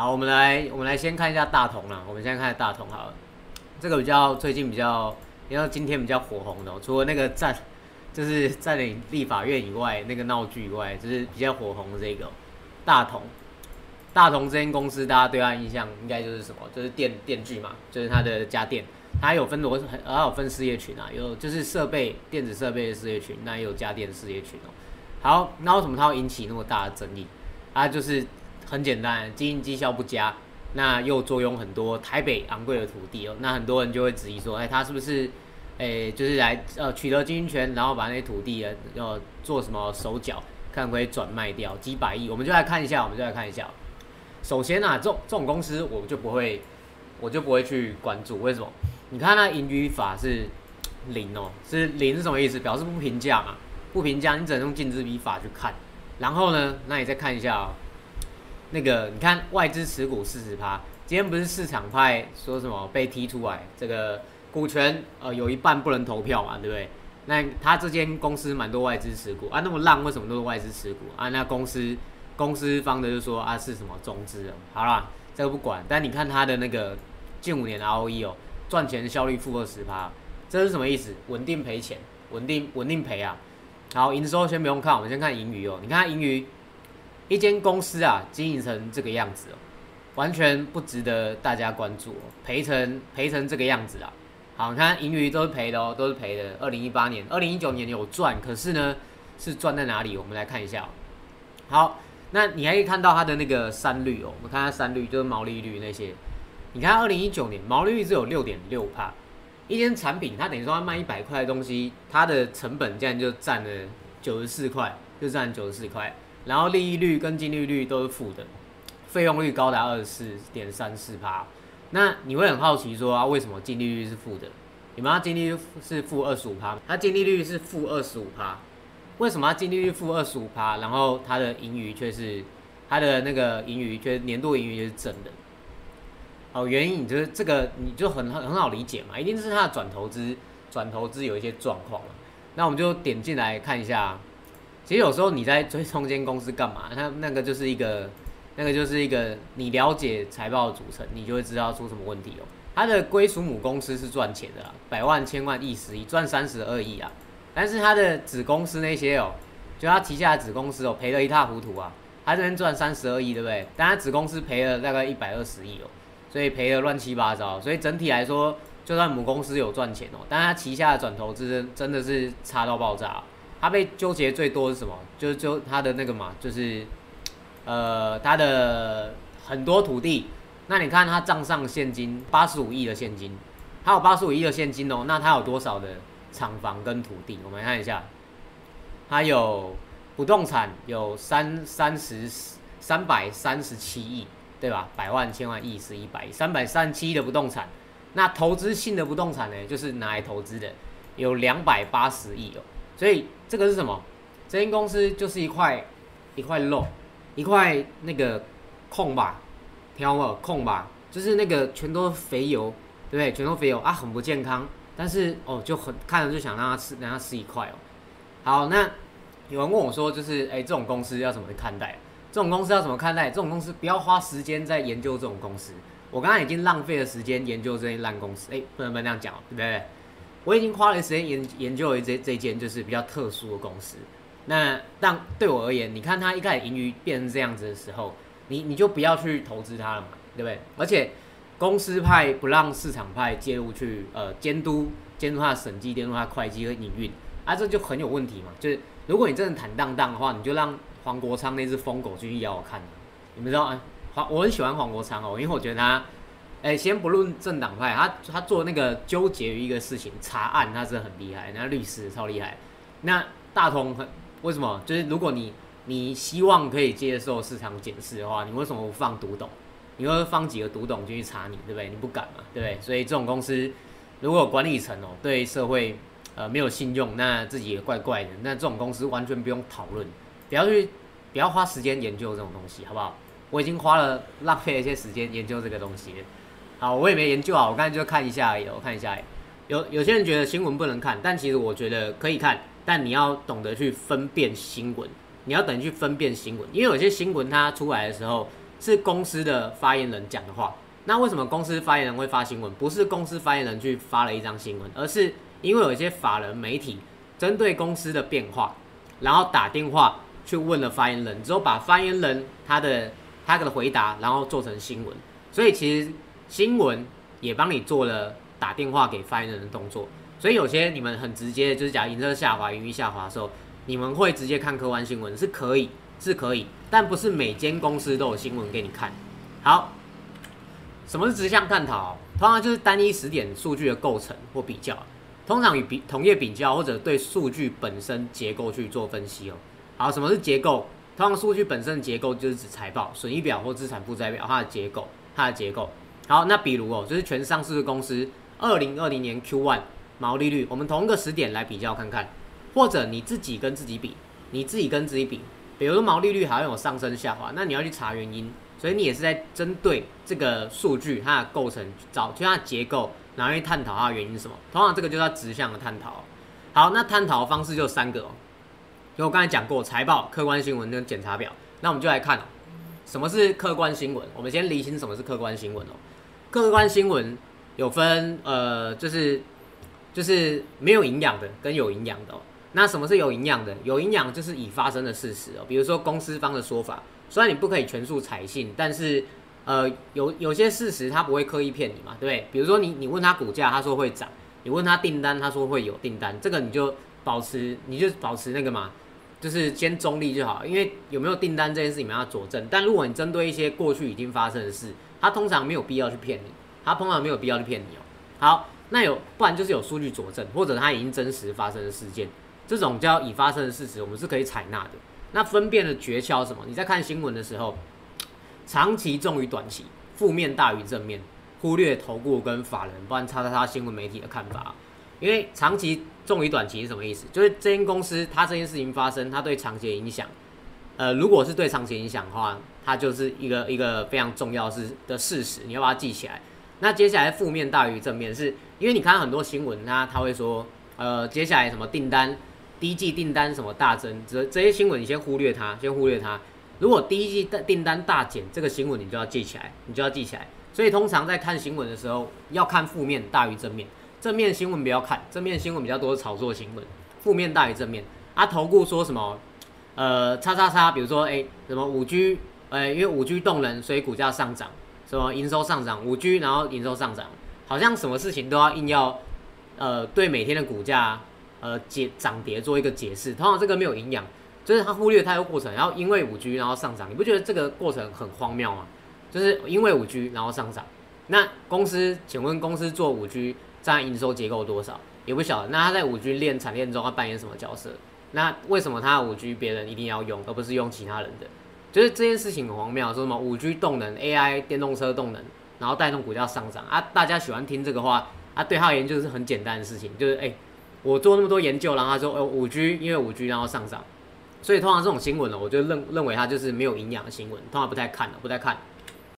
好，我们来我们来先看一下大同啦。我们先看大同好了，这个比较最近比较，因为今天比较火红的哦、除了那个占就是占领立法院以外，那个闹剧以外，就是比较火红的这个大同。大同这间公司，大家对它印象应该就是什么？就是电电锯嘛，就是它的家电，它有分罗，它有分事业群啊，有就是设备电子设备的事业群，那也有家电事业群哦。好，那为什么它会引起那么大的争议？啊就是很简单，经营绩效不佳，那又坐拥很多台北昂贵的土地哦，那很多人就会质疑说，哎，他是不是，哎，就是来呃取得经营权，然后把那些土地呃要做什么手脚，看可以转卖掉几百亿？我们就来看一下，我们就来看一下。首先啊，这种这种公司我就不会，我就不会去关注，为什么？你看那盈余法是零哦，是零是什么意思？表示不评价嘛，不评价，你只能用净值比法去看。然后呢，那你再看一下哦，那个你看外资持股四十趴，今天不是市场派说什么被踢出来，这个股权呃有一半不能投票嘛，对不对？那他这间公司蛮多外资持股啊，那么烂为什么都是外资持股啊？那公司公司方的就说啊是什么中资哦，好啦，这个不管，但你看它的那个近五年的 ROE 哦，赚钱效率负二十趴，这是什么意思？稳定赔钱，稳定稳定赔啊。好，营收先不用看，我们先看盈余哦。你看盈余，一间公司啊，经营成这个样子哦，完全不值得大家关注哦，赔成赔成这个样子啊。好，你看盈余都是赔的哦，都是赔的。二零一八年、二零一九年有赚，可是呢，是赚在哪里？我们来看一下、哦。好，那你还可以看到它的那个三率哦，我们看它三率就是毛利率那些。你看二零一九年毛利率只有六点六帕，一间产品它等于说它卖一百块的东西，它的成本竟然就占了九十四块，就占九十四块，然后利率跟净利率都是负的，费用率高达二十四点三四帕。那你会很好奇说啊，为什么净利率是负的？你们它净利率是负二十五趴，它净利率是负二十五趴，为什么它净利率负二十五趴，然后它的盈余却是它的那个盈余却年度盈余是正的？哦，原因你就是这个你就很很好理解嘛，一定是它的转投资转投资有一些状况那我们就点进来看一下，其实有时候你在追踪间公司干嘛？它那个就是一个。那个就是一个你了解财报的组成，你就会知道出什么问题哦。它的归属母公司是赚钱的啦，百万、千万、亿、十亿，赚三十二亿啊。但是它的子公司那些哦，就它旗下的子公司哦，赔得一塌糊涂啊。它这边赚三十二亿，对不对？但它子公司赔了大概一百二十亿哦，所以赔得乱七八糟。所以整体来说，就算母公司有赚钱哦，但它旗下的转投资真的是差到爆炸。他被纠结最多是什么？就是就他的那个嘛，就是。呃，他的很多土地，那你看他账上现金八十五亿的现金，还有八十五亿的现金哦，那他有多少的厂房跟土地？我们看一下，他有不动产有三三十三百三十七亿，对吧？百万、千万、亿是一百亿，三百三十七亿的不动产，那投资性的不动产呢，就是拿来投资的，有两百八十亿哦。所以这个是什么？这间公司就是一块一块肉。一块那个空吧，听到没？空吧，就是那个全都肥油，对不对？全都肥油啊，很不健康。但是哦，就很看着就想让他吃，让他吃一块哦。好，那有人问我说，就是哎，这种公司要怎么看待？这种公司要怎么看待？这种公司不要花时间在研究这种公司。我刚刚已经浪费了时间研究这些烂公司，哎，不能不能这样讲，对不对？我已经花了时间研研究了这这间就是比较特殊的公司。那但对我而言，你看它一开始盈余变成这样子的时候，你你就不要去投资它了嘛，对不对？而且公司派不让市场派介入去呃监督监督它的审计、监督它会计和营运，啊，这就很有问题嘛。就是如果你真的坦荡荡的话，你就让黄国昌那只疯狗去咬我看。你们知道啊？黄我很喜欢黄国昌哦，因为我觉得他，哎，先不论政党派，他他做那个纠结于一个事情查案，他是很厉害，那律师超厉害。那大同很。为什么？就是如果你你希望可以接受市场检视的话，你为什么不放独董？你会放几个独董进去查你，对不对？你不敢嘛，对不对？所以这种公司如果管理层哦对社会呃没有信用，那自己也怪怪的。那这种公司完全不用讨论，不要去不要花时间研究这种东西，好不好？我已经花了浪费了一些时间研究这个东西。好，我也没研究好，我刚才就看一下而已，我看一下。有有些人觉得新闻不能看，但其实我觉得可以看。但你要懂得去分辨新闻，你要等去分辨新闻，因为有些新闻它出来的时候，是公司的发言人讲的话。那为什么公司发言人会发新闻？不是公司发言人去发了一张新闻，而是因为有一些法人媒体针对公司的变化，然后打电话去问了发言人，之后把发言人他的他的回答，然后做成新闻。所以其实新闻也帮你做了打电话给发言人的动作。所以有些你们很直接，就是假如营收下滑、盈余下滑的时候，你们会直接看客观新闻是可以，是可以，但不是每间公司都有新闻给你看。好。什么是直向探讨？通常就是单一时点数据的构成或比较，通常与比同业比较或者对数据本身结构去做分析哦。好，什么是结构？通常数据本身的结构就是指财报、损益表或资产负债表它的结构，它的结构。好，那比如哦，就是全上市的公司二零二零年 Q one 毛利率，我们同一个时点来比较看看，或者你自己跟自己比，你自己跟自己比，比如说毛利率好像有上升下滑，那你要去查原因。所以你也是在针对这个数据它的构成找就它的结构，然后去探讨它的原因是什么。通常这个就叫直向的探讨。好，那探讨的方式就三个哦。因为我刚才讲过财报、客观新闻跟检查表，那我们就来看哦，什么是客观新闻？我们先理清什么是客观新闻哦。客观新闻有分呃，就是就是没有营养的跟有营养的。那什么是有营养的？有营养就是已发生的事实哦，比如说公司方的说法。虽然你不可以全数采信，但是，呃，有有些事实他不会刻意骗你嘛，对不对？比如说你你问他股价，他说会涨；你问他订单，他说会有订单，这个你就保持你就保持那个嘛，就是先中立就好。因为有没有订单这件事情你要佐证。但如果你针对一些过去已经发生的事，他通常没有必要去骗你，他通常没有必要去骗你哦。好，那有不然就是有数据佐证，或者他已经真实发生的事件，这种叫已发生的事实，我们是可以采纳的。那分辨的诀窍什么？你在看新闻的时候，长期重于短期，负面大于正面，忽略投顾跟法人，不然叉叉叉新闻媒体的看法。因为长期重于短期是什么意思？就是这间公司它这件事情发生，它对长期的影响，呃，如果是对长期影响的话，它就是一个一个非常重要是的事实，你要把它记起来。那接下来负面大于正面，是因为你看很多新闻，它它会说，呃，接下来什么订单。第一季订单什么大增，这这些新闻你先忽略它，先忽略它。如果第一季的订单大减，这个新闻你就要记起来，你就要记起来。所以通常在看新闻的时候，要看负面大于正面，正面新闻不要看，正面新闻比较多是炒作新闻，负面大于正面。啊，投顾说什么？呃，叉叉叉，比如说，哎，什么五 G，呃，因为五 G 动能，所以股价上涨，什么营收上涨，五 G 然后营收上涨，好像什么事情都要硬要，呃，对每天的股价。呃，解涨跌做一个解释，通常这个没有营养，就是他忽略它的过程，然后因为五 G 然后上涨，你不觉得这个过程很荒谬吗？就是因为五 G 然后上涨，那公司，请问公司做五 G 占营收结构多少？也不晓得，那他在五 G 链产链中要扮演什么角色？那为什么他五 G 别人一定要用，而不是用其他人的？就是这件事情很荒谬，说什么五 G 动能 AI 电动车动能，然后带动股价上涨啊？大家喜欢听这个话啊？对他的研究是很简单的事情，就是哎。我做那么多研究，然后他说，哦，五 G 因为五 G 然后上涨，所以通常这种新闻呢，我就认认为它就是没有营养的新闻，通常不太看的，不太看。